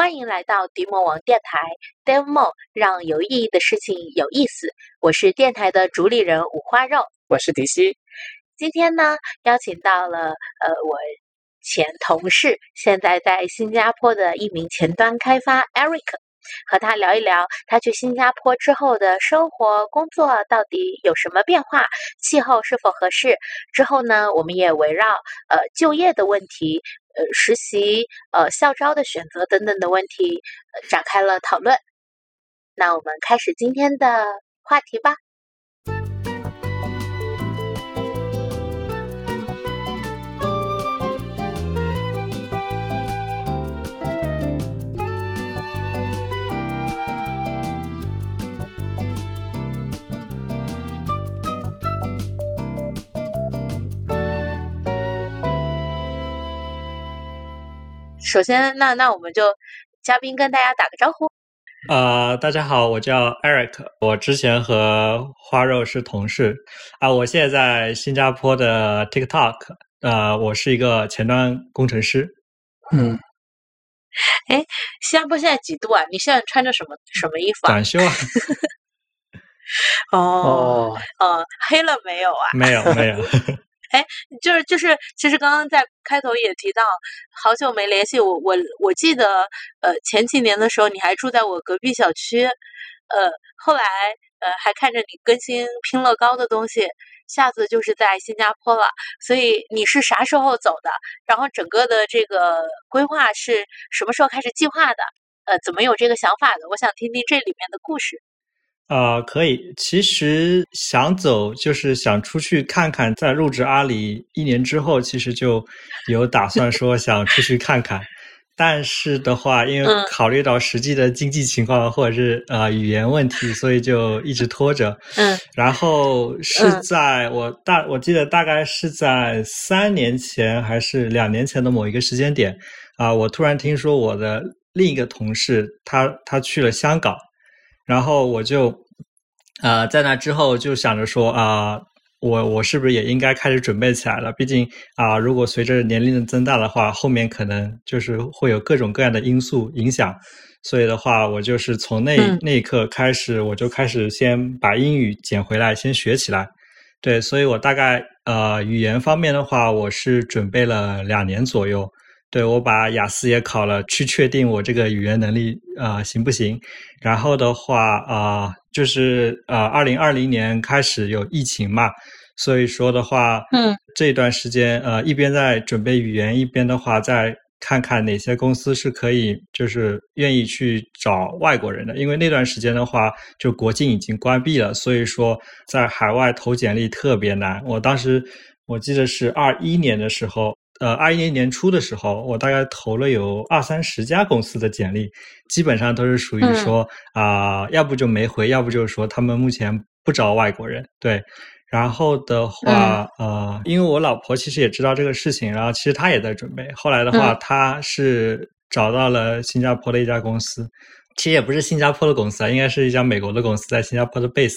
欢迎来到迪魔王电台，Demo 让有意义的事情有意思。我是电台的主理人五花肉，我是迪西。今天呢，邀请到了呃我前同事，现在在新加坡的一名前端开发 Eric，和他聊一聊他去新加坡之后的生活工作到底有什么变化，气候是否合适。之后呢，我们也围绕呃就业的问题。呃，实习、呃，校招的选择等等的问题，展开了讨论。那我们开始今天的话题吧。首先，那那我们就嘉宾跟大家打个招呼。呃，大家好，我叫 Eric，我之前和花肉是同事啊，我现在在新加坡的 TikTok，呃，我是一个前端工程师。嗯，哎，新加坡现在几度啊？你现在穿着什么什么衣服啊？短袖啊。哦哦，黑了没有啊？没有没有。哎，就是就是，其实刚刚在开头也提到，好久没联系我，我我记得，呃，前几年的时候你还住在我隔壁小区，呃，后来呃还看着你更新拼乐高的东西，下次就是在新加坡了。所以你是啥时候走的？然后整个的这个规划是什么时候开始计划的？呃，怎么有这个想法的？我想听听这里面的故事。啊，可以。其实想走，就是想出去看看。在入职阿里一年之后，其实就有打算说想出去看看。但是的话，因为考虑到实际的经济情况或者是呃语言问题，所以就一直拖着。嗯。然后是在我大，我记得大概是在三年前还是两年前的某一个时间点啊，我突然听说我的另一个同事他他去了香港。然后我就，呃，在那之后就想着说啊，我我是不是也应该开始准备起来了？毕竟啊，如果随着年龄的增大的话，后面可能就是会有各种各样的因素影响。所以的话，我就是从那那一刻开始，我就开始先把英语捡回来，先学起来。对，所以我大概呃，语言方面的话，我是准备了两年左右。对，我把雅思也考了，去确定我这个语言能力啊行不行。然后的话啊，就是呃，二零二零年开始有疫情嘛，所以说的话，嗯，这段时间呃，一边在准备语言，一边的话再看看哪些公司是可以就是愿意去找外国人的，因为那段时间的话，就国境已经关闭了，所以说在海外投简历特别难。我当时我记得是二一年的时候。呃，二一年年初的时候，我大概投了有二三十家公司的简历，基本上都是属于说啊，要不就没回，要不就是说他们目前不招外国人。对，然后的话，呃，因为我老婆其实也知道这个事情，然后其实她也在准备。后来的话，她是找到了新加坡的一家公司，其实也不是新加坡的公司啊，应该是一家美国的公司，在新加坡的 base。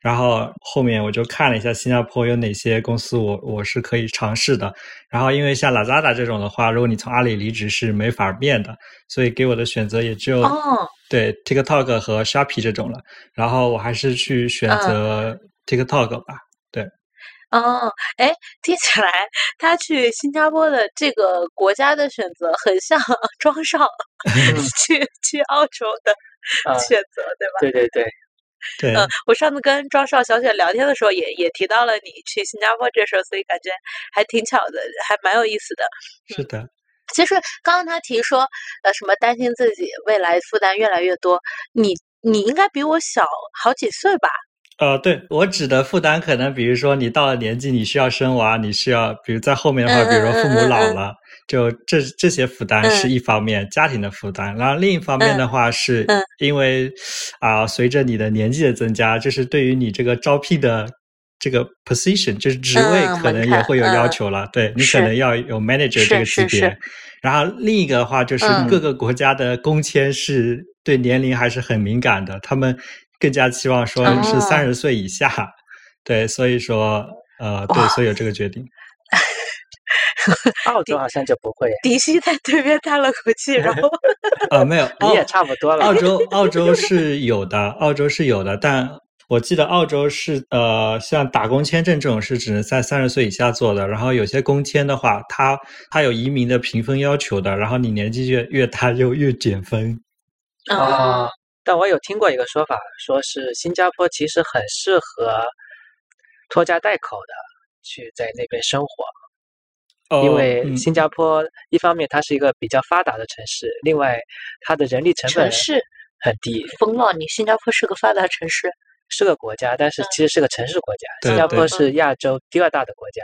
然后后面我就看了一下新加坡有哪些公司，我我是可以尝试的。然后因为像 Lazada 这种的话，如果你从阿里离职是没法变的，所以给我的选择也只有对 TikTok 和 Shopee 这种了。然后我还是去选择 TikTok 吧。对。哦，哎，听起来他去新加坡的这个国家的选择很像 庄少去去澳洲的选择，对吧？对对对。对，嗯，我上次跟庄少小雪聊天的时候，也也提到了你去新加坡这事儿，所以感觉还挺巧的，还蛮有意思的。是的，其实刚刚他提说，呃，什么担心自己未来负担越来越多，你你应该比我小好几岁吧？呃，对我指的负担，可能比如说你到了年纪，你需要生娃，你需要，比如在后面的话，比如说父母老了。就这这些负担是一方面，家庭的负担。然后另一方面的话，是因为啊，随着你的年纪的增加，就是对于你这个招聘的这个 position，就是职位，可能也会有要求了。对你可能要有 manager 这个级别。然后另一个的话，就是各个国家的工签是对年龄还是很敏感的，他们更加期望说是三十岁以下。对，所以说呃，对，所以有这个决定。澳洲好像就不会，迪西在对面叹了口气，然后呃，没有，你也差不多了。澳洲澳洲是有的，澳洲是有的，但我记得澳洲是呃，像打工签证这种是只能在三十岁以下做的，然后有些工签的话，它它有移民的评分要求的，然后你年纪越越大就越减分。啊，但我有听过一个说法，说是新加坡其实很适合拖家带口的去在那边生活。因为新加坡一方面它是一个比较发达的城市，另外它的人力成本是很低。疯了，你新加坡是个发达城市，是个国家，但是其实是个城市国家。新加坡是亚洲第二大的国家，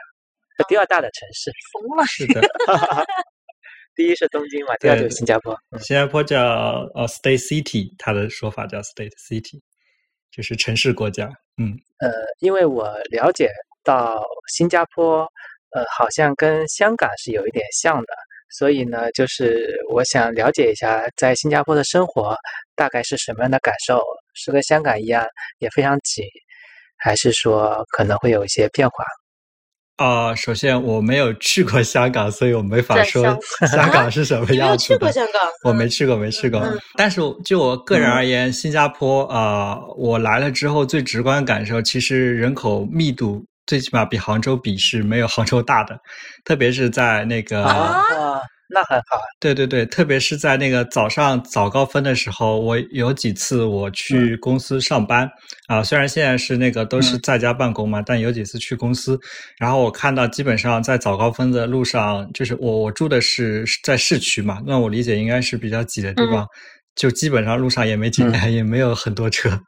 第二大的城市。疯了，是的。第一是东京嘛，第二就是新加坡。新加坡叫呃 State City，它的说法叫 State City，就是城市国家。嗯，呃，因为我了解到新加坡。呃，好像跟香港是有一点像的，所以呢，就是我想了解一下，在新加坡的生活大概是什么样的感受？是跟香港一样也非常挤，还是说可能会有一些变化？啊，首先我没有去过香港，所以我没法说 香港是什么样子的。去过香港？我没去过，没去过。但是就我个人而言，新加坡啊，我来了之后最直观感受，其实人口密度。最起码比杭州比是没有杭州大的，特别是在那个啊，那很好。对对对，特别是在那个早上早高峰的时候，我有几次我去公司上班啊，虽然现在是那个都是在家办公嘛，但有几次去公司，然后我看到基本上在早高峰的路上，就是我我住的是在市区嘛，那我理解应该是比较挤的地方，就基本上路上也没几台，也没有很多车，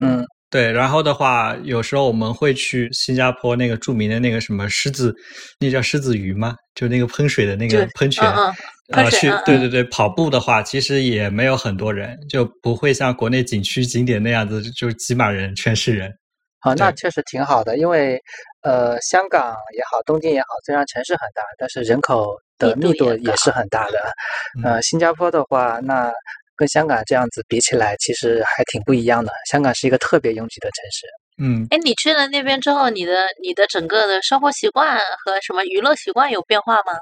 嗯。对，然后的话，有时候我们会去新加坡那个著名的那个什么狮子，那叫狮子鱼吗？就那个喷水的那个喷泉，啊，去，对对对，跑步的话，其实也没有很多人，就不会像国内景区景点那样子，就挤满人，全是人。啊，那确实挺好的，因为呃，香港也好，东京也好，虽然城市很大，但是人口的密度也是很大的。呃，新加坡的话，那。跟香港这样子比起来，其实还挺不一样的。香港是一个特别拥挤的城市。嗯，哎，你去了那边之后，你的你的整个的生活习惯和什么娱乐习惯有变化吗？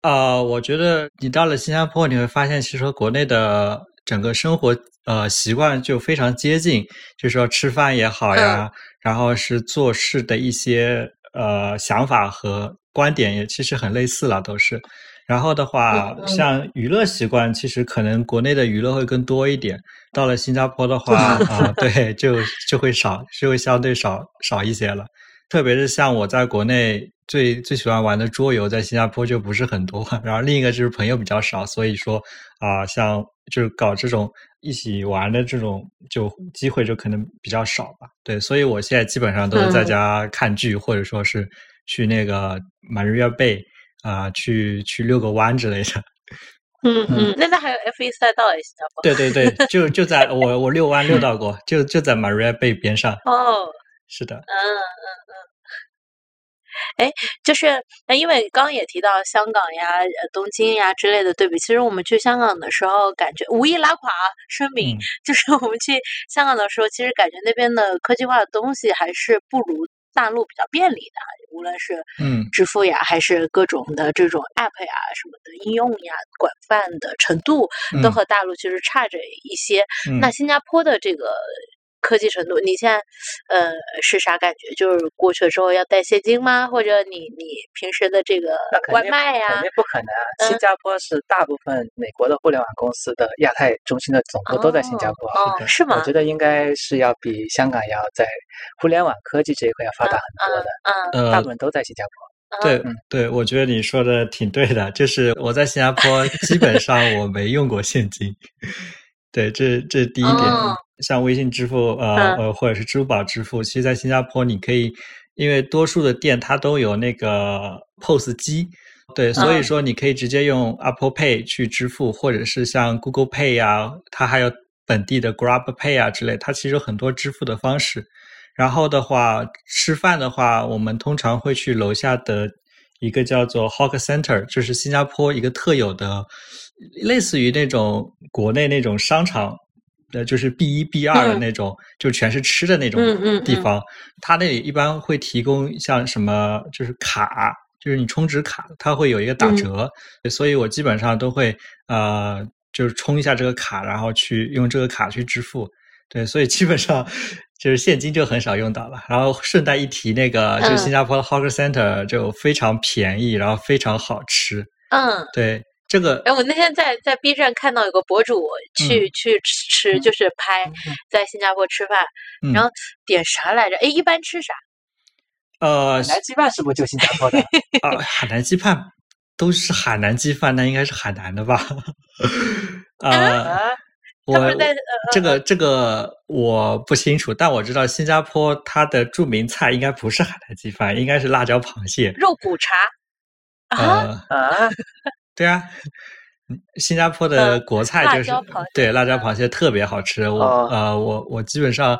啊，我觉得你到了新加坡，你会发现，其实和国内的整个生活呃习惯就非常接近，就说吃饭也好呀，然后是做事的一些呃想法和观点也其实很类似了，都是。然后的话，像娱乐习惯，其实可能国内的娱乐会更多一点。到了新加坡的话，啊，对，就就会少，就会相对少少一些了。特别是像我在国内最最喜欢玩的桌游，在新加坡就不是很多。然后另一个就是朋友比较少，所以说啊，像就是搞这种一起玩的这种，就机会就可能比较少吧。对，所以我现在基本上都是在家看剧，或者说是去那个马日月贝。啊，去去遛个弯之类的。嗯嗯，那那还有 F 一赛道也新加坡。对对对，就就在我我遛弯遛到过，就就在 Maria Bay 边上。哦，是的。嗯嗯嗯。哎，就是因为刚刚也提到香港呀、东京呀之类的对比，其实我们去香港的时候，感觉无意拉垮声明，就是我们去香港的时候，其实感觉那边的科技化的东西还是不如。大陆比较便利的，无论是嗯支付呀，还是各种的这种 app 呀什么的应用呀，广泛的程度都和大陆其实差着一些。那新加坡的这个。科技程度，你现在呃是啥感觉？就是过去了之后要带现金吗？或者你你平时的这个外卖呀？肯定不可能。新加坡是大部分美国的互联网公司的亚太中心的总部都在新加坡，是吗？我觉得应该是要比香港要在互联网科技这一块要发达很多的。嗯，大部分都在新加坡。对，对，我觉得你说的挺对的。就是我在新加坡基本上我没用过现金。对，这这第一点。像微信支付，呃呃，或者是支付宝支付，其实，在新加坡你可以，因为多数的店它都有那个 POS 机，对，所以说你可以直接用 Apple Pay 去支付，或者是像 Google Pay 呀，它还有本地的 Grab Pay 啊之类，它其实有很多支付的方式。然后的话，吃饭的话，我们通常会去楼下的一个叫做 Hawker Center，就是新加坡一个特有的，类似于那种国内那种商场。呃，就是 B 一 B 二的那种，就全是吃的那种地方。他那里一般会提供像什么，就是卡，就是你充值卡，它会有一个打折，所以我基本上都会呃，就是充一下这个卡，然后去用这个卡去支付。对，所以基本上就是现金就很少用到了。然后顺带一提，那个就是新加坡的 Hawker Center 就非常便宜，然后非常好吃。嗯，对，这个哎，我那天在在 B 站看到有个博主去去吃，就是拍在新加坡吃饭，然后点啥来着？哎，一般吃啥？呃，海南鸡饭是不是就新加坡的？啊，海南鸡饭都是海南鸡饭，那应该是海南的吧？啊。我这个这个我不清楚，但我知道新加坡它的著名菜应该不是海南鸡饭，应该是辣椒螃蟹、肉骨茶啊啊！对啊，新加坡的国菜就是对辣椒螃蟹特别好吃。我呃我我基本上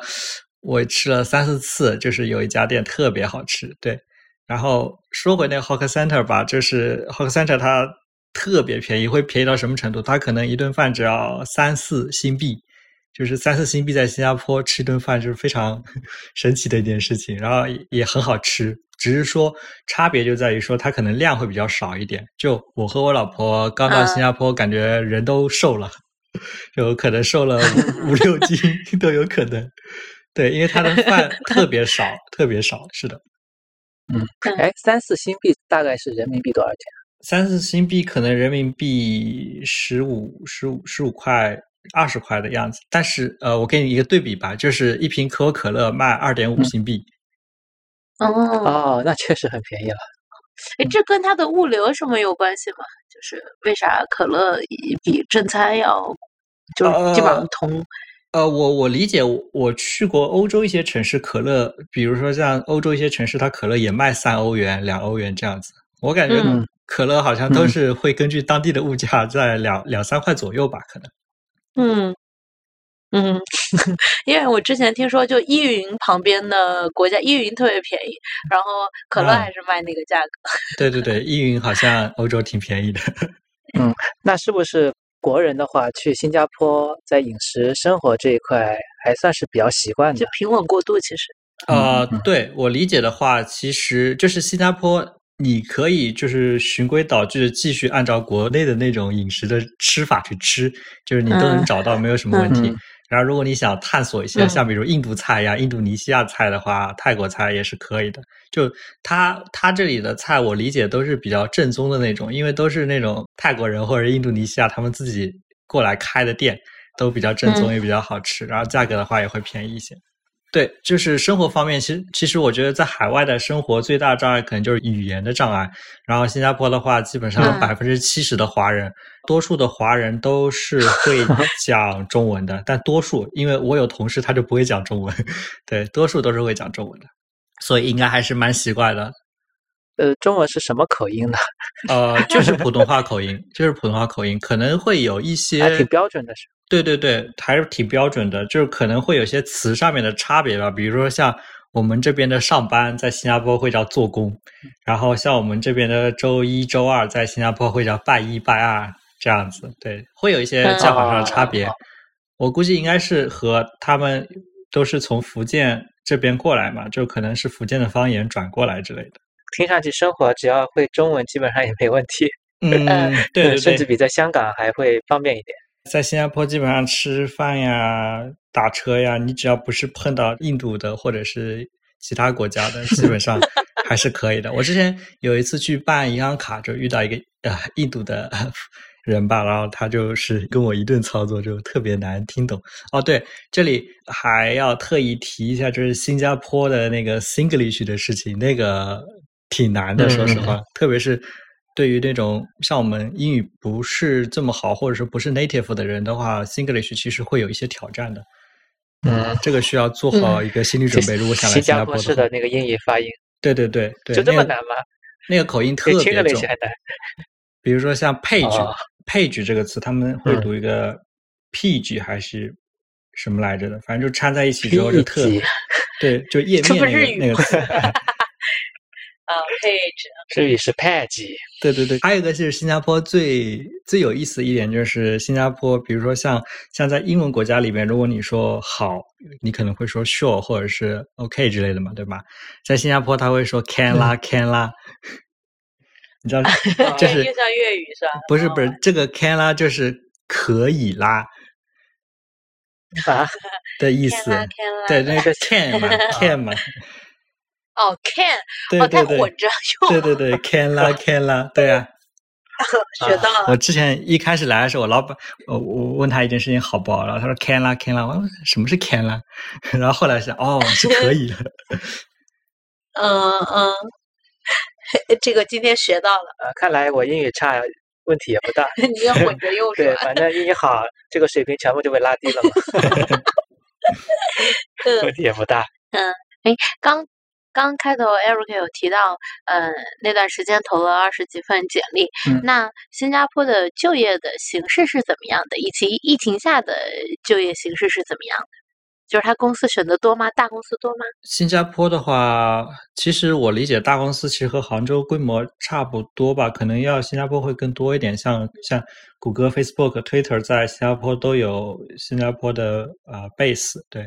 我吃了三四次，就是有一家店特别好吃。对，然后说回那个 Hawker Center 吧，就是 Hawker Center 它。特别便宜，会便宜到什么程度？它可能一顿饭只要三四新币，就是三四新币在新加坡吃一顿饭就是非常 神奇的一件事情。然后也很好吃，只是说差别就在于说它可能量会比较少一点。就我和我老婆刚到新加坡，感觉人都瘦了，有可能瘦了五五六斤 都有可能。对，因为它的饭特别少，特别少。是的，嗯，哎，三四新币大概是人民币多少钱？三四新币可能人民币十五、十五、十五块、二十块的样子，但是呃，我给你一个对比吧，就是一瓶可口可乐卖二点五新币。哦哦，那确实很便宜了。哎，这跟它的物流什么有关系吗？就是为啥可乐比正餐要，就是基本上同？呃，我我理解，我去过欧洲一些城市，可乐，比如说像欧洲一些城市，它可乐也卖三欧元、两欧元这样子。我感觉。可乐好像都是会根据当地的物价在两两三块左右吧，可能。嗯嗯，因为我之前听说，就依云旁边的国家，依云特别便宜，然后可乐还是卖那个价格。对对对，依云好像欧洲挺便宜的。嗯，那是不是国人的话去新加坡，在饮食生活这一块还算是比较习惯的？就平稳过渡，其实。啊，对我理解的话，其实就是新加坡。你可以就是循规蹈矩的继续按照国内的那种饮食的吃法去吃，就是你都能找到，没有什么问题。然后，如果你想探索一些像比如印度菜呀、印度尼西亚菜的话，泰国菜也是可以的。就他他这里的菜，我理解都是比较正宗的那种，因为都是那种泰国人或者印度尼西亚他们自己过来开的店，都比较正宗，也比较好吃。然后价格的话也会便宜一些。对，就是生活方面，其实其实我觉得在海外的生活最大障碍可能就是语言的障碍。然后新加坡的话，基本上百分之七十的华人，多数的华人都是会 讲中文的，但多数，因为我有同事他就不会讲中文，对，多数都是会讲中文的，所以应该还是蛮奇怪的。呃，中文是什么口音呢？呃，就是普通话口音，就是普通话口音，可能会有一些挺标准的，是。对对对，还是挺标准的，就是可能会有些词上面的差别吧。比如说像我们这边的上班，在新加坡会叫做工，然后像我们这边的周一周二，在新加坡会叫拜一拜二这样子。对，会有一些叫法上的差别。我估计应该是和他们都是从福建这边过来嘛，就可能是福建的方言转过来之类的。听上去生活只要会中文，基本上也没问题。嗯，对对对，甚至比在香港还会方便一点。在新加坡，基本上吃饭呀、打车呀，你只要不是碰到印度的或者是其他国家的，基本上还是可以的。我之前有一次去办银行卡，就遇到一个呃印度的 人吧，然后他就是跟我一顿操作，就特别难听懂。哦，对，这里还要特意提一下，就是新加坡的那个 Singlish 的事情，那个挺难的，说实话，特别是。对于那种像我们英语不是这么好，或者说不是 native 的人的话，Singlish 其实会有一些挑战的。嗯，这个需要做好一个心理准备。如果 想来新加坡的那个英语发音，对对对对，就这么难吗？那个口音特别重。比如说像 page，page 这个词，他们会读一个 page 还是什么来着的？反正就掺在一起之后就特对，就 页面那个那个词。啊，page，日语是 page，对对对，还有一个就是新加坡最最有意思的一点就是新加坡，比如说像像在英文国家里面，如果你说好，你可能会说 sure 或者是 OK 之类的嘛，对吧？在新加坡他会说 can 啦 can 啦，你知道，就是又像粤语是吧？不是不是，这个 can 啦就是可以啦啊？的意思，对，那个。can 嘛，can 嘛，哦，can，对对对，混着用，对对对，can 啦 can 啦，对啊。学到了。我之前一开始来的时候，我老板，我我问他一件事情好不好，然后他说 can 啦 can 啦，我说什么是 can 啦？然后后来是哦是可以的。嗯嗯，这个今天学到了。呃，看来我英语差，问题也不大。你要混着用对，反正英语好，这个水平全部就被拉低了嘛。问题也不大。嗯，哎，刚。刚开头，Eric 有提到，呃，那段时间投了二十几份简历。那新加坡的就业的形式是怎么样的？以及疫情下的就业形式是怎么样的？就是他公司选的多吗？大公司多吗？新加坡的话，其实我理解大公司其实和杭州规模差不多吧，可能要新加坡会更多一点。像像谷歌、Facebook、Twitter 在新加坡都有新加坡的呃 base，对。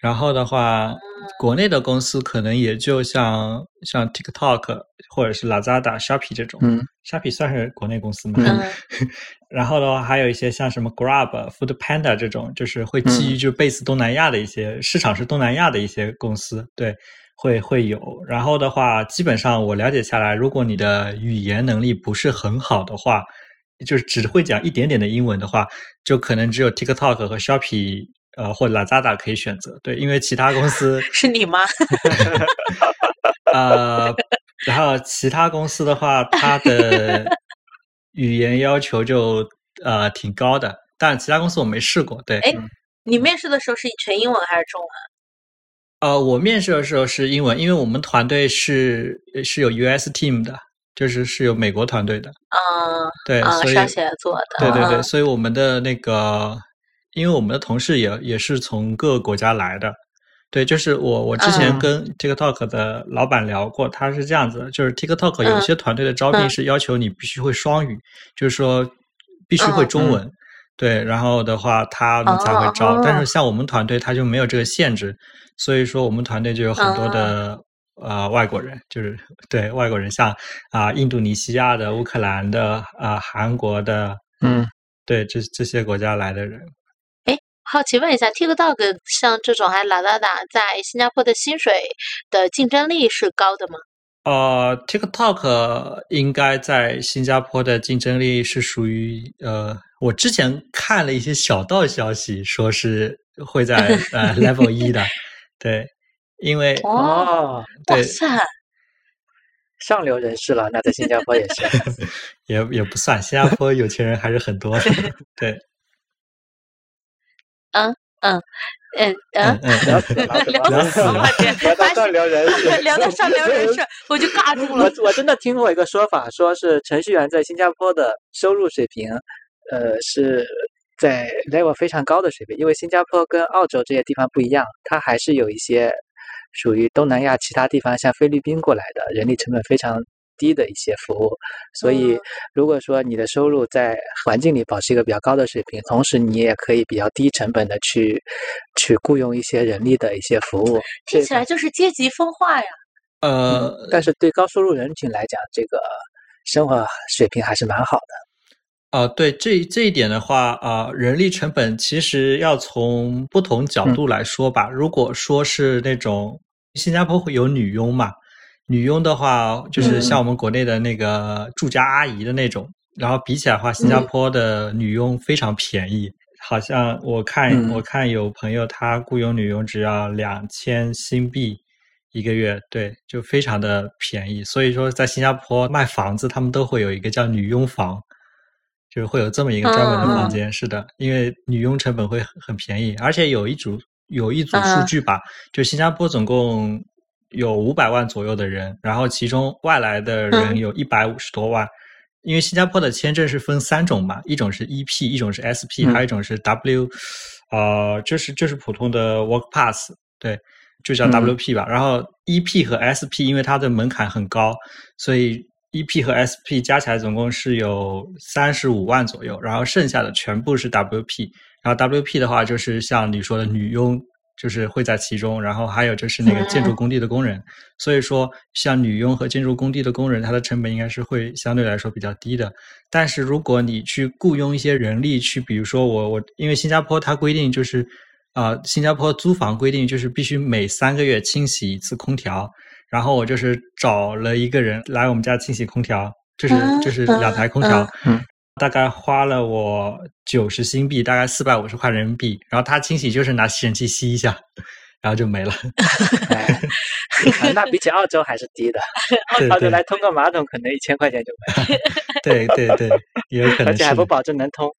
然后的话，国内的公司可能也就像像 TikTok 或者是 Lazada、Shopee 这种。嗯，Shopee 算是国内公司嘛？嗯。然后的话，还有一些像什么 Grab、Food Panda 这种，就是会基于就 base 东南亚的一些市场是东南亚的一些公司，对，会会有。然后的话，基本上我了解下来，如果你的语言能力不是很好的话，就是只会讲一点点的英文的话，就可能只有 TikTok 和 Shopee。呃，或者 Lazada 可以选择，对，因为其他公司是你吗？呃，然后其他公司的话，它的 语言要求就呃挺高的，但其他公司我没试过。对，哎，你面试的时候是全英文还是中文？呃，我面试的时候是英文，因为我们团队是是有 US team 的，就是是有美国团队的。啊，对，所以写作的，对对对，所以我们的那个。因为我们的同事也也是从各个国家来的，对，就是我我之前跟 TikTok 的老板聊过，他是这样子，就是 TikTok 有些团队的招聘是要求你必须会双语，就是说必须会中文，对，然后的话他们才会招，但是像我们团队他就没有这个限制，所以说我们团队就有很多的呃外国人，就是对外国人，像啊印度尼西亚的、乌克兰的、啊韩国的，嗯，对这这些国家来的人。好奇问一下，TikTok 像这种还 Lazada 在新加坡的薪水的竞争力是高的吗？呃，TikTok 应该在新加坡的竞争力是属于呃，我之前看了一些小道消息，说是会在呃 Level 一的，对，因为哦，哇塞，上流人士了，那在新加坡也是，也也不算，新加坡有钱人还是很多的，对。嗯嗯嗯嗯，聊死了，聊死了，聊到上聊人事，聊到上聊人事，我就尬住了。我我真的听过一个说法，说是程序员在新加坡的收入水平，呃，是在 level 非常高的水平，因为新加坡跟澳洲这些地方不一样，它还是有一些属于东南亚其他地方，像菲律宾过来的人力成本非常。低的一些服务，所以如果说你的收入在环境里保持一个比较高的水平，同时你也可以比较低成本的去去雇佣一些人力的一些服务，听起来就是阶级分化呀。呃，但是对高收入人群来讲，这个生活水平还是蛮好的。啊，对这这一点的话啊，人力成本其实要从不同角度来说吧。如果说是那种新加坡会有女佣嘛？女佣的话，就是像我们国内的那个住家阿姨的那种，然后比起来的话，新加坡的女佣非常便宜，好像我看我看有朋友他雇佣女佣只要两千新币一个月，对，就非常的便宜。所以说，在新加坡卖房子，他们都会有一个叫女佣房，就是会有这么一个专门的房间。是的，因为女佣成本会很便宜，而且有一组有一组数据吧，就新加坡总共。有五百万左右的人，然后其中外来的人有一百五十多万。因为新加坡的签证是分三种嘛，一种是 EP，一种是 SP，还有一种是 W，呃，就是就是普通的 Work Pass，对，就叫 WP 吧。然后 EP 和 SP 因为它的门槛很高，所以 EP 和 SP 加起来总共是有三十五万左右，然后剩下的全部是 WP。然后 WP 的话，就是像你说的女佣。就是会在其中。然后还有就是那个建筑工地的工人，所以说像女佣和建筑工地的工人，它的成本应该是会相对来说比较低的。但是如果你去雇佣一些人力去，比如说我我，因为新加坡它规定就是啊，新加坡租房规定就是必须每三个月清洗一次空调。然后我就是找了一个人来我们家清洗空调，就是就是两台空调，大概花了我九十新币，大概四百五十块人民币。然后他清洗就是拿吸尘器吸一下，然后就没了。那比起澳洲还是低的，澳洲来通个马桶可能一千块钱就没了。对对对，有可能，而且还不保证能通。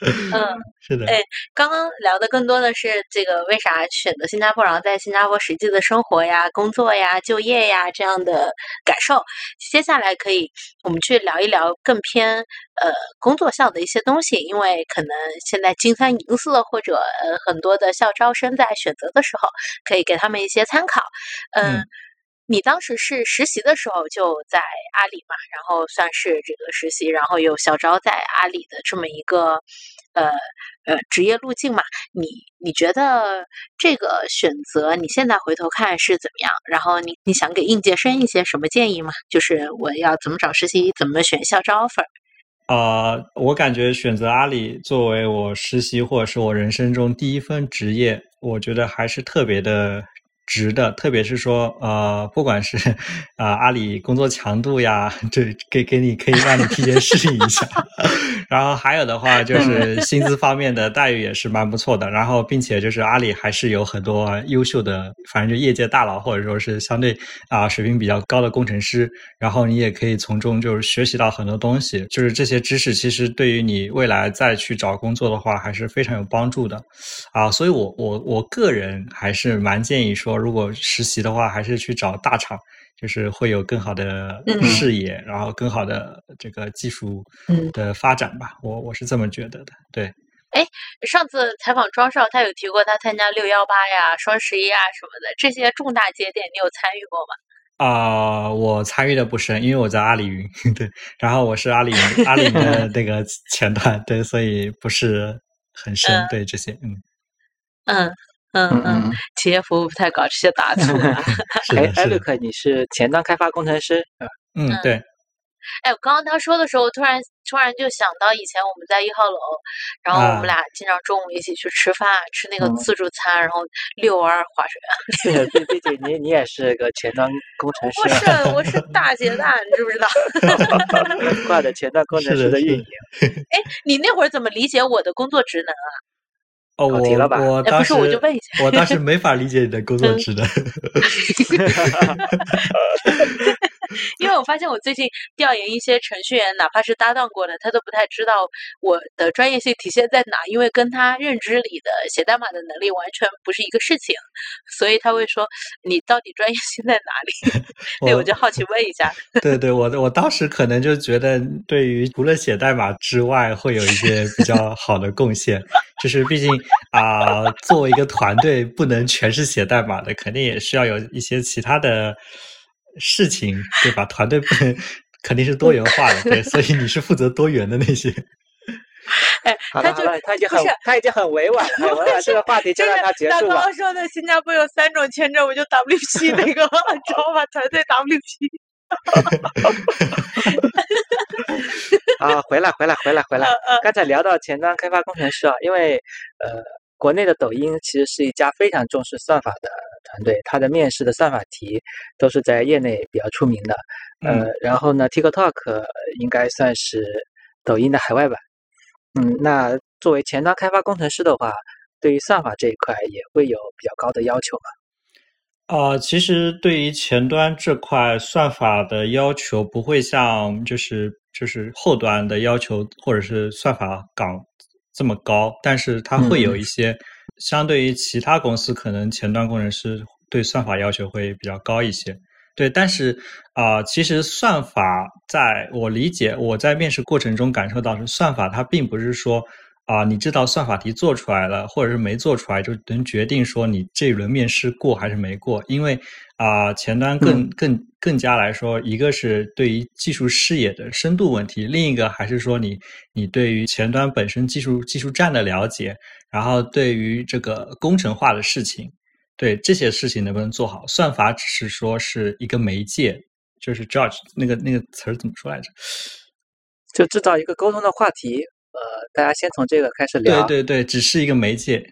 嗯，是的。哎，刚刚聊的更多的是这个为啥选择新加坡，然后在新加坡实际的生活呀、工作呀、就业呀这样的感受。接下来可以我们去聊一聊更偏呃工作上的一些东西，因为可能现在金三银四或者呃很多的校招生在选择的时候，可以给他们一些参考。嗯。你当时是实习的时候就在阿里嘛，然后算是这个实习，然后有校招在阿里的这么一个呃呃职业路径嘛？你你觉得这个选择你现在回头看是怎么样？然后你你想给应届生一些什么建议吗？就是我要怎么找实习，怎么选校招 offer？啊，我感觉选择阿里作为我实习或者是我人生中第一份职业，我觉得还是特别的。值的，特别是说，呃，不管是啊阿里工作强度呀，这给给你可以让你提前适应一下。然后还有的话就是薪资方面的待遇也是蛮不错的。然后并且就是阿里还是有很多优秀的，反正就业界大佬或者说是相对啊水平比较高的工程师。然后你也可以从中就是学习到很多东西，就是这些知识其实对于你未来再去找工作的话还是非常有帮助的。啊，所以我我我个人还是蛮建议说。如果实习的话，还是去找大厂，就是会有更好的视野，然后更好的这个技术的发展吧。我我是这么觉得的。对，哎，上次采访庄少，他有提过他参加六幺八呀、双十一啊什么的这些重大节点，你有参与过吗？啊，我参与的不深，因为我在阿里云，对，然后我是阿里云阿里云的那个 前端，对，所以不是很深对这些，嗯嗯。嗯嗯，企业服务不太搞这些大促。哎，艾瑞克，你是前端开发工程师？嗯，对。哎，我刚刚他说的时候，突然突然就想到以前我们在一号楼，然后我们俩经常中午一起去吃饭，吃那个自助餐，然后遛弯滑水。对，毕毕竟你你也是个前端工程师。不是，我是大姐大，你知不知道？挂的前端工程师的运营。哎，你那会儿怎么理解我的工作职能啊？哦，我我当时我就问一下，我当时没法理解你的工作职能。因为我发现我最近调研一些程序员，哪怕是搭档过的，他都不太知道我的专业性体现在哪，因为跟他认知里的写代码的能力完全不是一个事情，所以他会说你到底专业性在哪里？对，我就好奇问一下。对对，我我当时可能就觉得，对于除了写代码之外，会有一些比较好的贡献，就是毕竟啊，作为一个团队，不能全是写代码的，肯定也需要有一些其他的。事情对吧？团队不能肯定是多元化的，对，所以你是负责多元的那些。哎，他就他已经很他已经很委婉了，委婉这个话题就让他结束吧。刚刚说的新加坡有三种签证，我就 WP 那个，知道吧？团队 WP。啊，回来回来回来回来！刚才聊到前端开发工程师啊，因为呃，国内的抖音其实是一家非常重视算法的。团队，它的面试的算法题都是在业内比较出名的，呃，然后呢，TikTok 应该算是抖音的海外版，嗯，那作为前端开发工程师的话，对于算法这一块也会有比较高的要求吗？啊，其实对于前端这块算法的要求不会像就是就是后端的要求或者是算法岗这么高，但是它会有一些。相对于其他公司，可能前端工程师对算法要求会比较高一些。对，但是啊，其实算法在我理解，我在面试过程中感受到是算法，它并不是说啊，你这道算法题做出来了，或者是没做出来，就能决定说你这一轮面试过还是没过。因为啊，前端更更更加来说，一个是对于技术视野的深度问题，另一个还是说你你对于前端本身技术技术站的了解，然后对于这个工程化的事情，对这些事情能不能做好？算法只是说是一个媒介，就是 judge 那个那个词儿怎么说来着？就制造一个沟通的话题。呃，大家先从这个开始聊。对对对，只是一个媒介。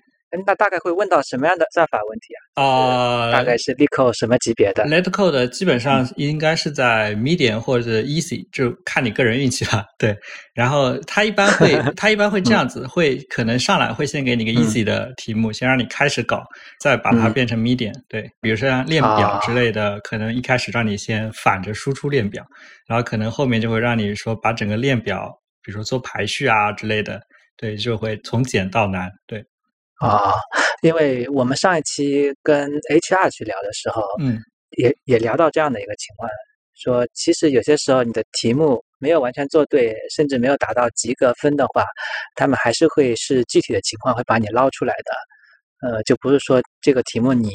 那大概会问到什么样的算法问题啊？啊，大概是 LeetCode 什么级别的？LeetCode 基本上应该是在 Medium 或者 Easy，就看你个人运气了。对，然后他一般会，他一般会这样子，会可能上来会先给你个 Easy 的题目，先让你开始搞，再把它变成 Medium。对，比如说像链表之类的，可能一开始让你先反着输出链表，然后可能后面就会让你说把整个链表。比如说做排序啊之类的，对，就会从简到难，对。啊，因为我们上一期跟 HR 去聊的时候，嗯，也也聊到这样的一个情况，说其实有些时候你的题目没有完全做对，甚至没有达到及格分的话，他们还是会是具体的情况会把你捞出来的，呃，就不是说这个题目你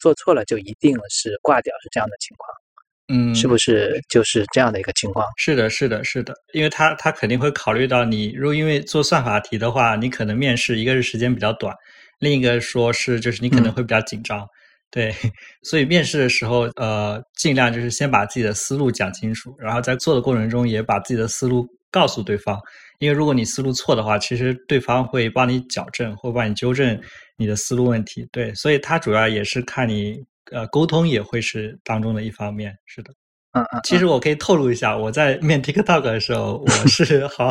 做错了就一定是挂掉，是这样的情况。嗯，是不是就是这样的一个情况？是的，是的，是的，因为他他肯定会考虑到你，如果因为做算法题的话，你可能面试一个是时间比较短，另一个说是就是你可能会比较紧张，对，所以面试的时候，呃，尽量就是先把自己的思路讲清楚，然后在做的过程中也把自己的思路告诉对方，因为如果你思路错的话，其实对方会帮你矫正或帮你纠正你的思路问题，对，所以他主要也是看你。呃，沟通也会是当中的一方面，是的，嗯嗯。其实我可以透露一下，我在面 TikTok 的时候，我是 好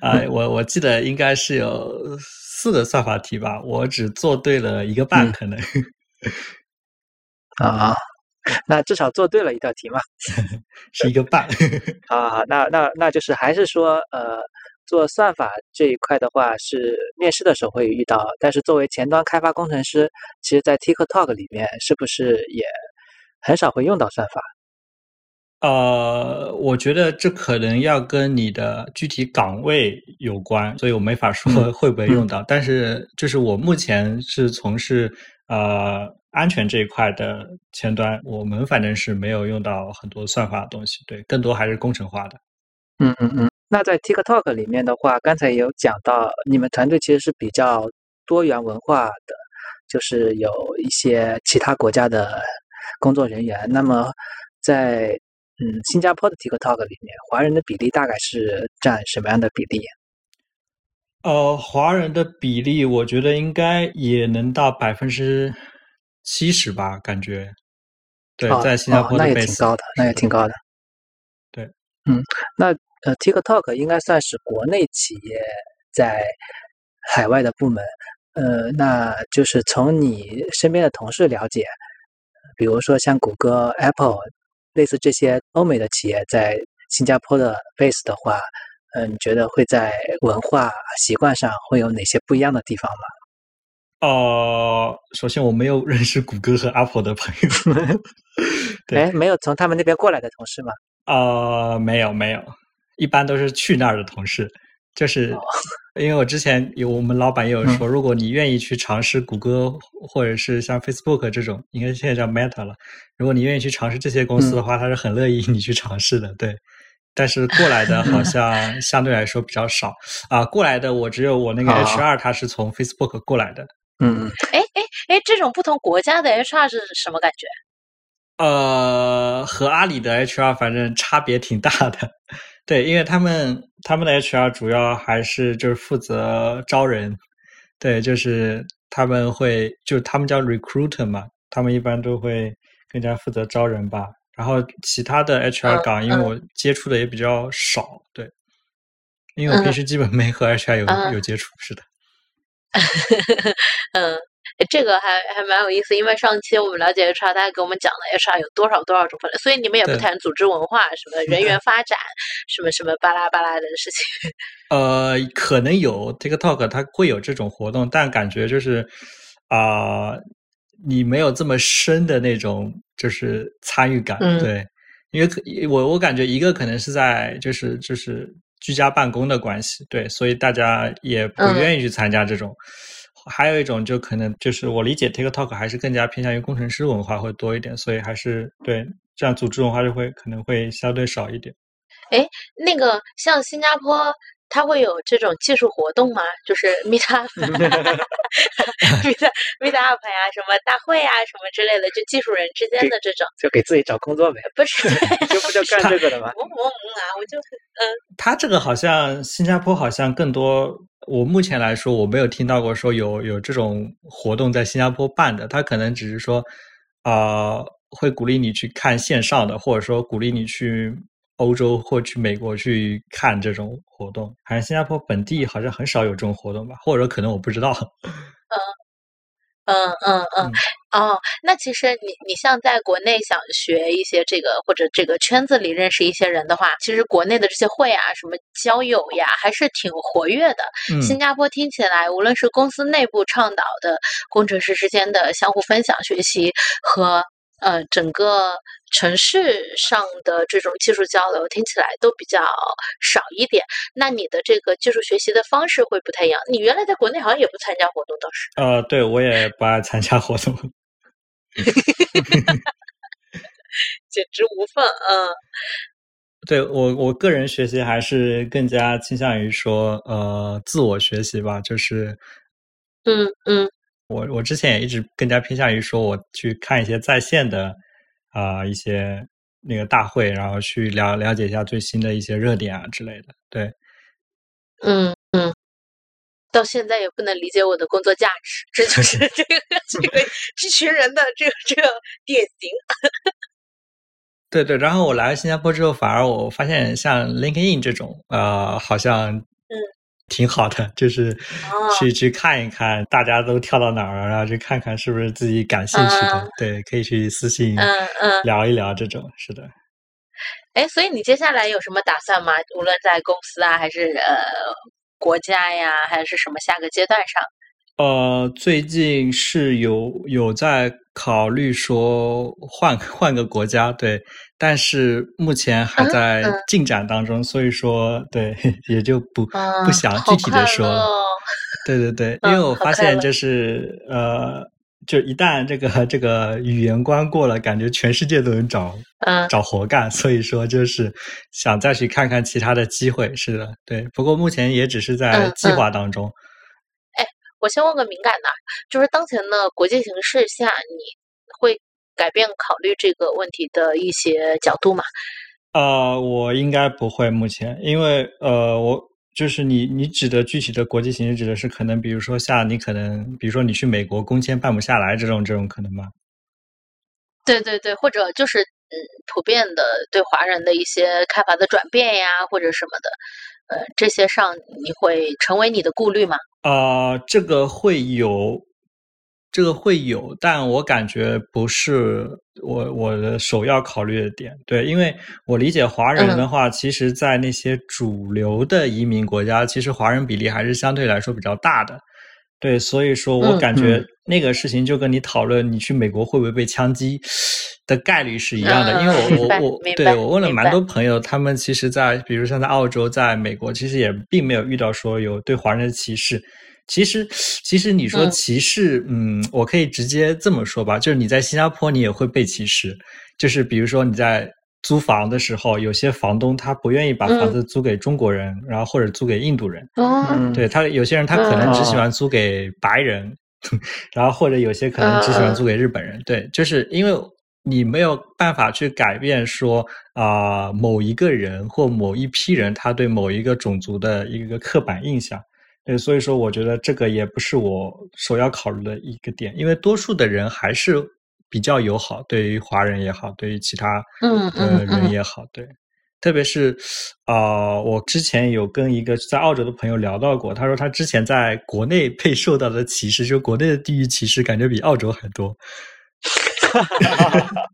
啊，我我记得应该是有四个算法题吧，我只做对了一个半，可能。啊，那至少做对了一道题嘛，是一个半。啊，那那那就是还是说呃。做算法这一块的话，是面试的时候会遇到，但是作为前端开发工程师，其实，在 TikTok 里面是不是也很少会用到算法？呃，我觉得这可能要跟你的具体岗位有关，所以我没法说会不会用到。但是，就是我目前是从事呃安全这一块的前端，我们反正是没有用到很多算法的东西，对，更多还是工程化的。嗯嗯嗯。那在 TikTok 里面的话，刚才也有讲到，你们团队其实是比较多元文化的，就是有一些其他国家的工作人员。那么在嗯新加坡的 TikTok 里面，华人的比例大概是占什么样的比例？呃，华人的比例，我觉得应该也能到百分之七十吧，感觉。对，在新加坡那也挺高的，那也挺高的。对，嗯，那。呃，TikTok 应该算是国内企业在海外的部门。呃，那就是从你身边的同事了解，比如说像谷歌、Apple 类似这些欧美的企业在新加坡的 base 的话，嗯，你觉得会在文化习惯上会有哪些不一样的地方吗？呃，首先我没有认识谷歌和 Apple 的朋友。哎，没有从他们那边过来的同事吗？呃，没有，没有。一般都是去那儿的同事，就是因为我之前有我们老板也有说，如果你愿意去尝试谷歌或者是像 Facebook 这种，应该现在叫 Meta 了。如果你愿意去尝试这些公司的话，他是很乐意你去尝试的。对，但是过来的好像相对来说比较少啊。过来的我只有我那个 HR，他是从 Facebook 过来的。嗯嗯。哎哎哎，这种不同国家的 HR 是什么感觉？呃，和阿里的 HR 反正差别挺大的。对，因为他们他们的 HR 主要还是就是负责招人，对，就是他们会就他们叫 recruiter 嘛，他们一般都会更加负责招人吧。然后其他的 HR 岗，因为我接触的也比较少，对，因为我平时基本没和 HR 有有接触，是的。嗯。这个还还蛮有意思，因为上期我们了解 HR，他还给我们讲了 HR 有多少多少种分类，所以你们也不谈组织文化、什么 人员发展、什么什么巴拉巴拉的事情。呃，可能有 TikTok，它会有这种活动，但感觉就是啊，你没有这么深的那种就是参与感。对，因为我我感觉一个可能是在就是就是居家办公的关系，对，所以大家也不嗯愿意去参加这种。还有一种就可能就是我理解 TikTok 还是更加偏向于工程师文化会多一点，所以还是对这样组织文化就会可能会相对少一点。哎那个像新加坡，它会有这种技术活动吗？就是 Meet Up、Meet Meet Up 呀，什么大会啊，什么之类的，就技术人之间的这种，就给自己找工作呗，不是？就不就干这个的吗？我我我啊！我就嗯。他这个好像新加坡好像更多，我目前来说我没有听到过说有有这种活动在新加坡办的，他可能只是说，啊，会鼓励你去看线上的，或者说鼓励你去欧洲或去美国去看这种活动。好像新加坡本地好像很少有这种活动吧，或者可能我不知道。嗯嗯嗯嗯，哦，那其实你你像在国内想学一些这个或者这个圈子里认识一些人的话，其实国内的这些会啊，什么交友呀，还是挺活跃的。嗯，新加坡听起来，无论是公司内部倡导的工程师之间的相互分享学习和呃整个城市上的这种技术交流，听起来都比较少一点。那你的这个技术学习的方式会不太一样。你原来在国内好像也不参加活动，倒是。呃，对我也不爱参加活动。简直无缝，嗯对我我个人学习还是更加倾向于说，呃，自我学习吧。就是嗯嗯我我之前也一直更加偏向于说，我去看一些在线的啊、一些那个大会，然后去了了解一下最新的一些热点啊之类的。对，嗯嗯，到现在也不能理解我的工作价值，这就 是这个这个这群人的这个这个典型。对对。然后我来了新加坡之后，反而我发现像 LinkedIn 这种，呃，好像嗯挺好的，就是哦去去看一看大家都跳到哪儿了，然后去看看是不是自己感兴趣的。啊对，可以去私信嗯嗯，聊一聊这种。是的。哎，所以你接下来有什么打算吗？无论在公司啊，还是呃国家呀，还是什么下个阶段上？呃，最近是有有在考虑说换换个国家，对，但是目前还嗯在嗯进展当中，所以说对 也就不啊，不想具体的说了。哦对对对，因嗯为我发现就是呃，就一旦这个 这个语言关过了，感觉全世界都能找嗯找活干，所以说就是想再去看看其他的机会。是的，对，不过目前也只是在计划当中。我先问个敏感的，就是当前的国际形势下，你会改变考虑这个问题的一些角度吗？呃，我应该不会目前，因为呃，我就是你你指的具体的国际形势指的是可能，比如说像你可能，比如说你去美国工签办不下来这种这种可能吗？对对对，或者就是嗯，普遍的对华人的一些看法的转变呀，或者什么的，呃，这些上你会成为你的顾虑吗？啊、这个会有，这个会有，但我感觉不是我我的首要考虑的点。对，因为我理解华人的话，其实，在那些主流的移民国家，其实华人比例还是相对来说比较大的。对，所以说我嗯感觉嗯那个事情就跟你讨论你去美国会不会被枪击的概率是一样的，因为我我我对我问了蛮多朋友，他们其实在比如像在澳洲、在美国，其实也并没有遇到说有对华人的歧视。其实，其实你说嗯。歧视，嗯我可以直接这么说吧，就是你在新加坡你也会被歧视，就是比如说你在租房的时候，有些房东他不愿意把房嗯。子租给中国人，然后或者租给印度人，哦，嗯，对他有些人他可能只喜嗯。欢租给白人，然后或者有些可能只喜欢租给日本人。对，就是因为你没有办法去改变说啊、某一个人或某一批人他对某一个种族的一个刻板印象。对，所以说我觉得这个也不是我首要考虑的一个点，因为多数的人还是比较友好，对于华人也好，对于其他嗯呃嗯嗯人也好，对。特别是，啊，我之前有跟一个在澳洲的朋友聊到过，他说他之前在国内被受到的歧视，就国内的地域歧视，感觉比澳洲还多。哈哈哈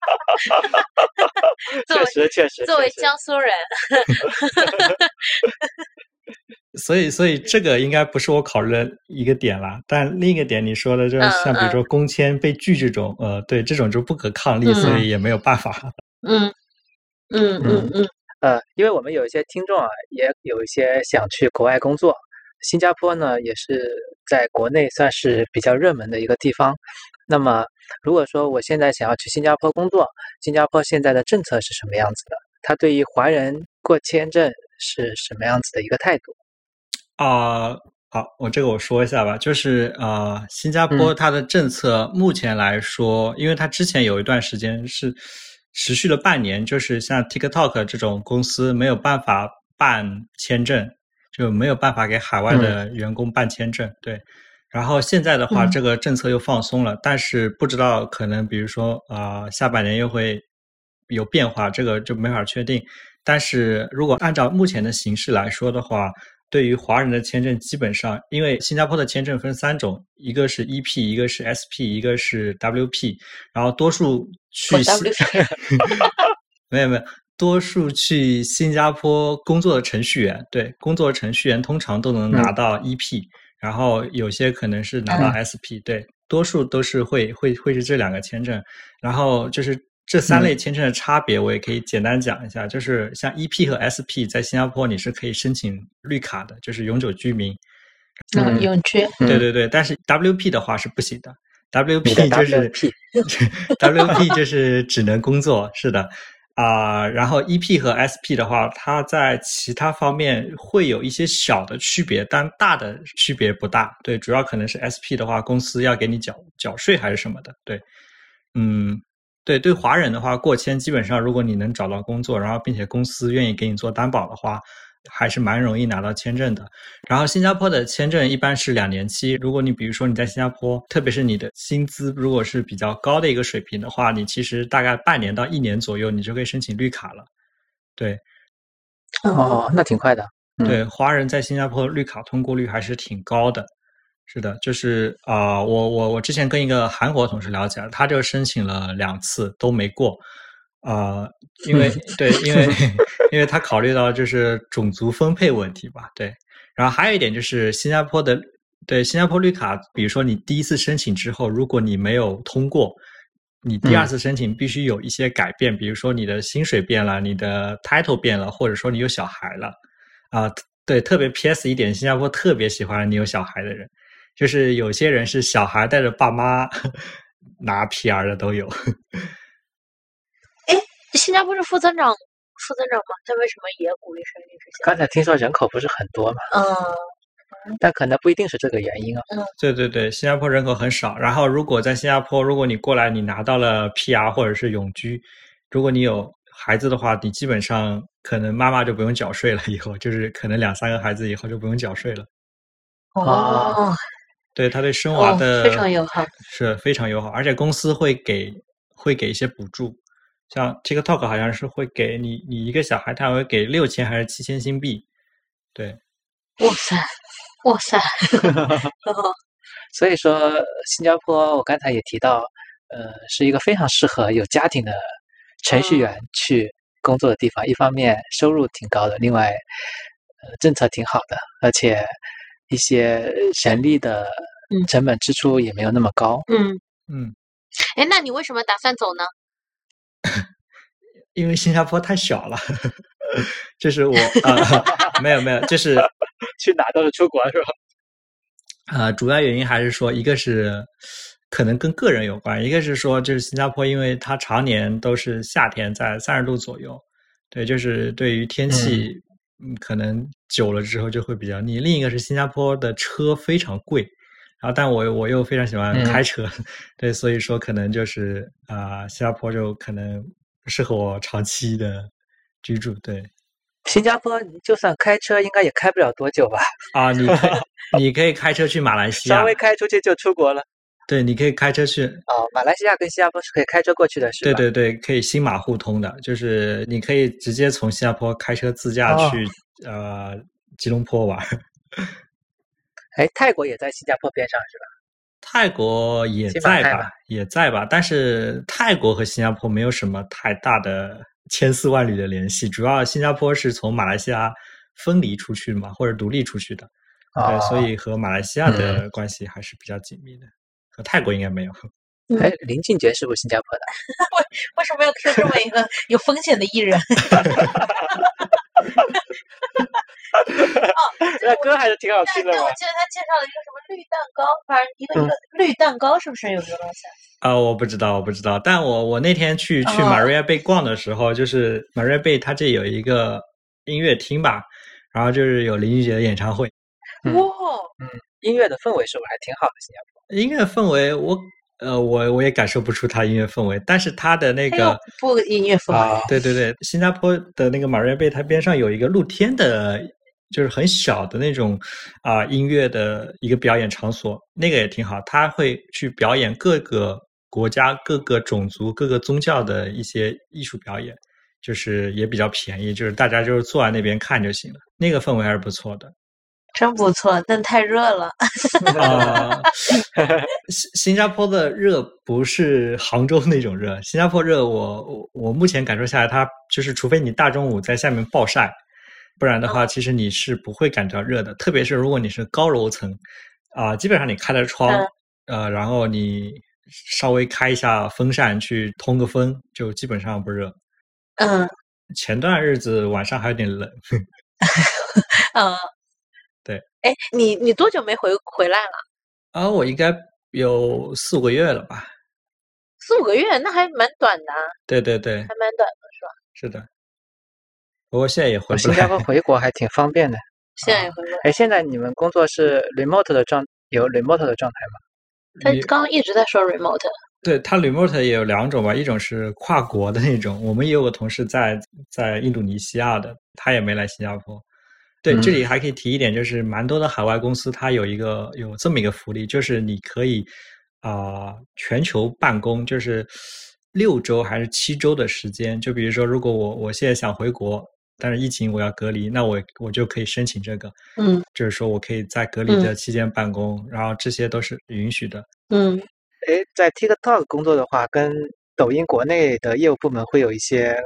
确实确实，作为江苏人，所以，所以这个应该不是我考虑的一个点啦。但另一个点，你说的就是嗯像比如说工签被拒这种，呃，对，这种就不可抗力，所以也没有办法。嗯嗯嗯嗯，呃，因为我们有一些听众啊，也有一些想去国外工作，新加坡呢也是在国内算是比较热门的一个地方。那么，如果说我现在想要去新加坡工作，新加坡现在的政策是什么样子的？它对于华人过签证是什么样子的一个态度？啊、好，我这个我说一下吧，就是呃，新加坡它的政策目前来说，因为它之前有一段时间是持续了半年，就是像 TikTok 这种公司没有办法办签证，就没有办法给海外的员工办签证，对。然后现在的话，嗯这个政策又放松了，但是不知道可能比如说啊、呃下半年又会有变化，这个就没法确定。但是如果按照目前的形势来说的话，对于华人的签证，基本上因为新加坡的签证分三种，一个是 EP，一个是 SP，一个是 WP，然后多数去 没有没有，多数去新加坡工作的程序员，对工作程序员通常都能拿到 EP，、然后有些可能是拿到 SP，、对，多数都是会会会是这两个签证，然后就是这三类签证的差别，我也可以简单讲一下，就是像 EP 和 SP 在新加坡你是可以申请绿卡的，就是永久居民，嗯，永居，嗯。对对对，但是 WP 的话是不行的，WP 就是 WP WP 就是只能工作，是的。啊、然后 EP 和 SP 的话，它在其他方面会有一些小的区别，但大的区别不大。对，主要可能是 SP 的话，公司要给你缴缴税还是什么的。对，嗯，对，对华人的话，过签基本上如果你能找到工作，然后并且公司愿意给你做担保的话，还是蛮容易拿到签证的。然后新加坡的签证一般是两年期，如果你比如说你在新加坡，特别是你的薪资如果是比较高的一个水平的话，你其实大概半年到一年左右，你就可以申请绿卡了。对哦，那挺快的。嗯对，华人在新加坡绿卡通过率还是挺高的。是的，就是啊、我我我之前跟一个韩国同事聊起来，他就申请了两次都没过，啊、因为 对，因为因为他考虑到就是种族分配问题吧，对。然后还有一点就是新加坡的对新加坡绿卡，比如说你第一次申请之后，如果你没有通过，你第二嗯次申请必须有一些改变，比如说你的薪水变了，你的 title 变了，或者说你有小孩了，啊、对，特别 PS 一点，新加坡特别喜欢你有小孩的人，就是有些人是小孩带着爸妈 拿 PR 的都有。哎新加坡是负增长，负增长吗？他为什么也鼓励生育这些？刚才听说人口不是很多嘛，嗯，但可能不一定是这个原因啊。嗯对对对，新加坡人口很少。然后，如果在新加坡，如果你过来，你拿到了 PR 或者是永居，如果你有孩子的话，你基本上可能妈妈就不用缴税了。以后就是可能两三个孩子以后就不用缴税了。哦，对他对生娃哦的、非常友好是非常友好，而且公司会给会给一些补助，像 TikTok 好像是会给你你一个小孩，他会给六千还是七千新币。对，哇塞，哇塞，哦所以说，新加坡我刚才也提到，呃，是一个非常适合有家庭的程序员去工作的地方。一方面收入挺高的，另外，呃，政策挺好的，而且一些人力的嗯成本支出也没有那么高。嗯，嗯，哎，那你为什么打算走呢？因为新加坡太小了，就是我呃 没有没有，就是去哪都是出国是吧？呃，主要原因还是说，一个是可能跟个人有关，一个是说就是新加坡，因为它常年都是夏天在三十度左右，对，就是对于天气，嗯，可能久了之后就会比较腻。另一个是新加坡的车非常贵，然后但我我又非常喜欢嗯开车，对，所以说可能就是啊、新加坡就可能不适合我长期的居住，对。新加坡你就算开车，应该也开不了多久吧？啊，你可以 你可以开车去马来西亚稍，微开出去就出国了。对，你可以开车去，哦，马来西亚跟新加坡是可以开车过去的，是吧？对对对，可以新马互通的，就是你可以直接从新加坡开车自驾哦。去、呃吉隆坡玩，哎，泰国也在新加坡边上是吧？泰国也在吧，也在吧，但是泰国和新加坡没有什么太大的千丝万缕的联系，主要新加坡是从马来西亚分离出去嘛，或者独立出去的，对，哦所以和马来西亚。的关系还是比较紧密的，和泰国应该没有。嗯哎，林俊杰是不是新加坡的？为为什么要说这么一个有风险的艺人？那歌还是挺好听的嘛我。记得他介绍了一个什么绿蛋糕，反正一个一个绿蛋糕，是不是有这个东西？啊、我不知道，我不知道。但我我那天去去哦 Maria Bay 逛的时候，就是 Maria Bay 它这有一个音乐厅吧，然后就是有林俊杰的演唱会，哇嗯哇，音乐的氛围是不是还挺好的？新加坡音乐氛围我呃我我也感受不出它音乐氛围，但是它的那个不音乐氛围。啊，对对对，新加坡的那个 Maria Bay 它边上有一个露天的。就是很小的那种啊、音乐的一个表演场所，那个也挺好。他会去表演各个国家、各个种族、各个宗教的一些艺术表演，就是也比较便宜，就是大家就是坐在那边看就行了。那个氛围还是不错的。真不错，但太热了。啊，新新加坡的热不是杭州那种热，新加坡热我我我目前感受下来，它就是除非你大中午在下面暴晒，不然的话，其实你是不会感觉到热的。特别是如果你是高楼层，啊、基本上你开了窗，呃，然后你稍微开一下风扇去通个风，就基本上不热。嗯前段日子晚上还有点冷，嗯，对。哎，你你多久没回回来了？啊，我应该有四五个月了吧？四五个月，那还蛮短的啊，对对对，还蛮短的，是吧？是的。不过现在也回不新加来。坡回国还挺方便的。现在也回来。哎，现在你们工作是 remote 的状有 remote 的状态吗？你他刚刚一直在说 remote，对他 remote 也有两种吧，一种是跨国的那种，我们也有个同事在在印度尼西亚的，他也没来新加坡。对，这里还可以提一点，就是蛮多的海外公司它有一个有这么一个福利，就是你可以啊、全球办公，就是六周还是七周的时间。就比如说，如果我我现在想回国，但是疫情我要隔离，那我我就可以申请这个，嗯就是说我可以在隔离的期间办公，然后这些都是允许的。嗯，诶，在 TikTok 工作的话，跟抖音国内的业务部门会有一些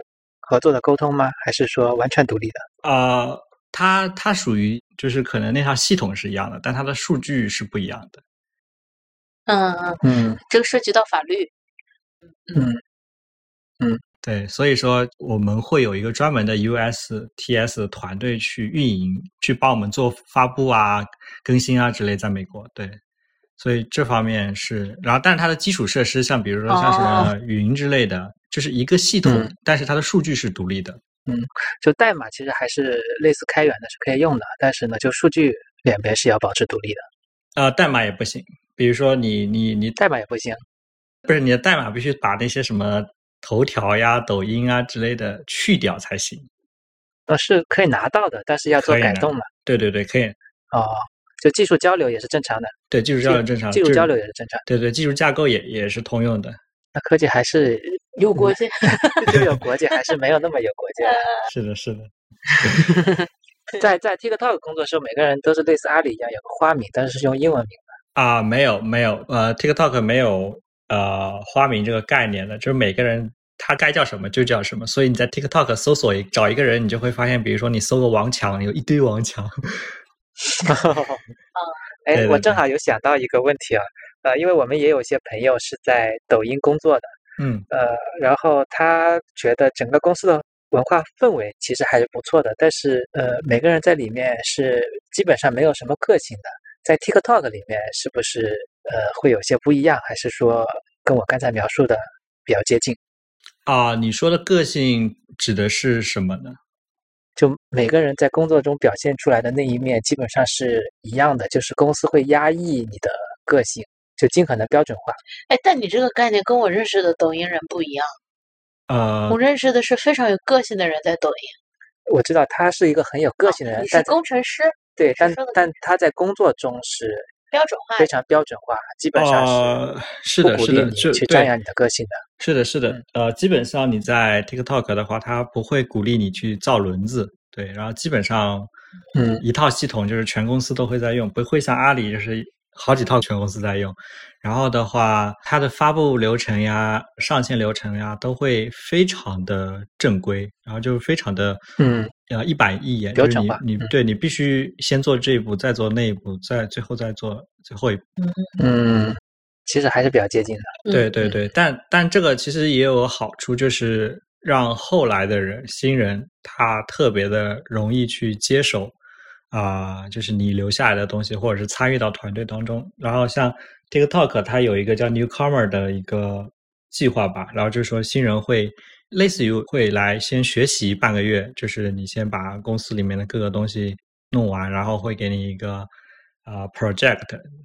合作的沟通吗？还是说完全独立的？啊，它它属于就是可能那套系统是一样的，但它的数据是不一样的。嗯嗯，嗯这个涉及到法律。嗯嗯对，所以说我们会有一个专门的 USTS 的团队去运营，去帮我们做发布啊、更新啊之类，在美国。对，所以这方面是，然后但是它的基础设施，像比如说像什么云之类的，就是一个系统，嗯但是它的数据是独立的。就代码其实还是类似开源的，是可以用的，但是呢，就数据两边是要保持独立的，呃，代码也不行，比如说你你你代码也不行。不是你的代码必须把那些什么头条呀、抖音啊之类的去掉才行。呃，是可以拿到的，但是要做改动嘛。对对对，可以。哦，就技术交流也是正常的，对，技术交流正常，技术交流也是正常。对对，技术架构也也是通用的。那科技还是有国界，就有国界，还是没有那么有国界的。是的，是的。在在 TikTok 工作的时候，每个人都是类似阿里一样有个花名，但是是用英文名的。啊，没有没有，呃，TikTok 没有呃花名这个概念的，就是每个人他该叫什么就叫什么。所以你在 TikTok 搜索一找一个人，你就会发现，比如说你搜个王强，有一堆王强。哎，对对对我正好有想到一个问题啊，呃，因为我们也有一些朋友是在抖音工作的，嗯呃，然后他觉得整个公司的文化氛围其实还是不错的，但是呃，每个人在里面是基本上没有什么个性的。在 TikTok 里面是不是呃会有些不一样，还是说跟我刚才描述的比较接近？啊，你说的个性指的是什么呢？就每个人在工作中表现出来的那一面基本上是一样的，就是公司会压抑你的个性，就尽可能标准化。哎，但你这个概念跟我认识的抖音人不一样。呃我，认识的是非常有个性的人在抖音，我知道他是一个很有个性的人，你是工程师，对，但但他在工作中是标准化非常标准化，基本上呃，是的，是的，就去对张扬你的个性的。是的，是的嗯，呃，基本上你在 TikTok 的话，他不会鼓励你去造轮子，对，然后基本上，嗯一套系统就是全公司都会在用，不会像阿里就是好几套全公司在用。然后的话，它的发布流程呀、上线流程呀，都会非常的正规，然后就是非常的嗯呃一板一眼，标准化就是你你嗯对你必须先做这一步，再做那一步，再最后再做最后一步。嗯，其实还是比较接近的。对对对，但但这个其实也有好处，就是让后来的人新人他特别的容易去接手啊、就是你留下来的东西，或者是参与到团队当中。然后像 TikTok 它有一个叫 Newcomer 的一个计划吧，然后就是说新人会类似于会来先学习半个月，就是你先把公司里面的各个东西弄完，然后会给你一个啊、project，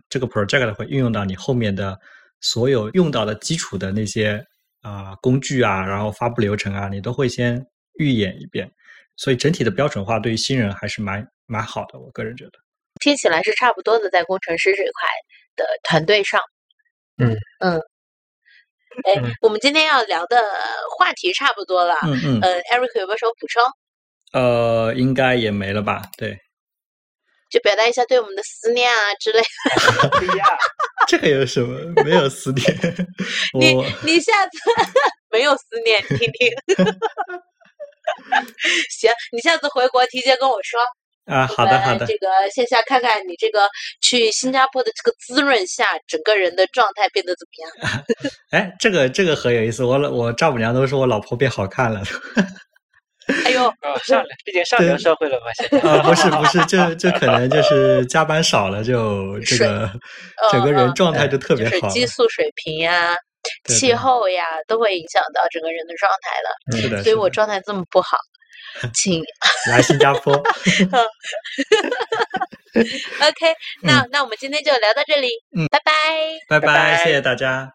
这个 project 会运用到你后面的所有用到的基础的那些啊、工具啊，然后发布流程啊，你都会先预演一遍，所以整体的标准化对于新人还是蛮蛮好的，我个人觉得。听起来是差不多的，在工程师这块的团队上。嗯嗯。哎嗯，我们今天要聊的话题差不多了。嗯嗯，呃，Eric 有没有什么补充？呃，应该也没了吧？对，就表达一下对我们的思念啊之类的。这个有什么？没有思念，你你下次 没有思念，听听。行，你下次回国提前跟我说。啊，好的好的，这个线下看看你这个去新加坡的这个滋润下，整个人的状态变得怎么样？哎，这个这个很有意思，我老我丈母娘都说我老婆变好看了。哎呦，哦，上流，毕竟上流社会了嘛，现在。啊，不是不是，这这可能就是加班少了，就这个整个人嗯状态就特别就是好。激素水平呀、气候呀，都会影响到整个人的状态了。是的，所以我状态这么不好，请来新加坡，OK，那、那我们今天就聊到这里，嗯拜拜。拜拜拜谢谢大家。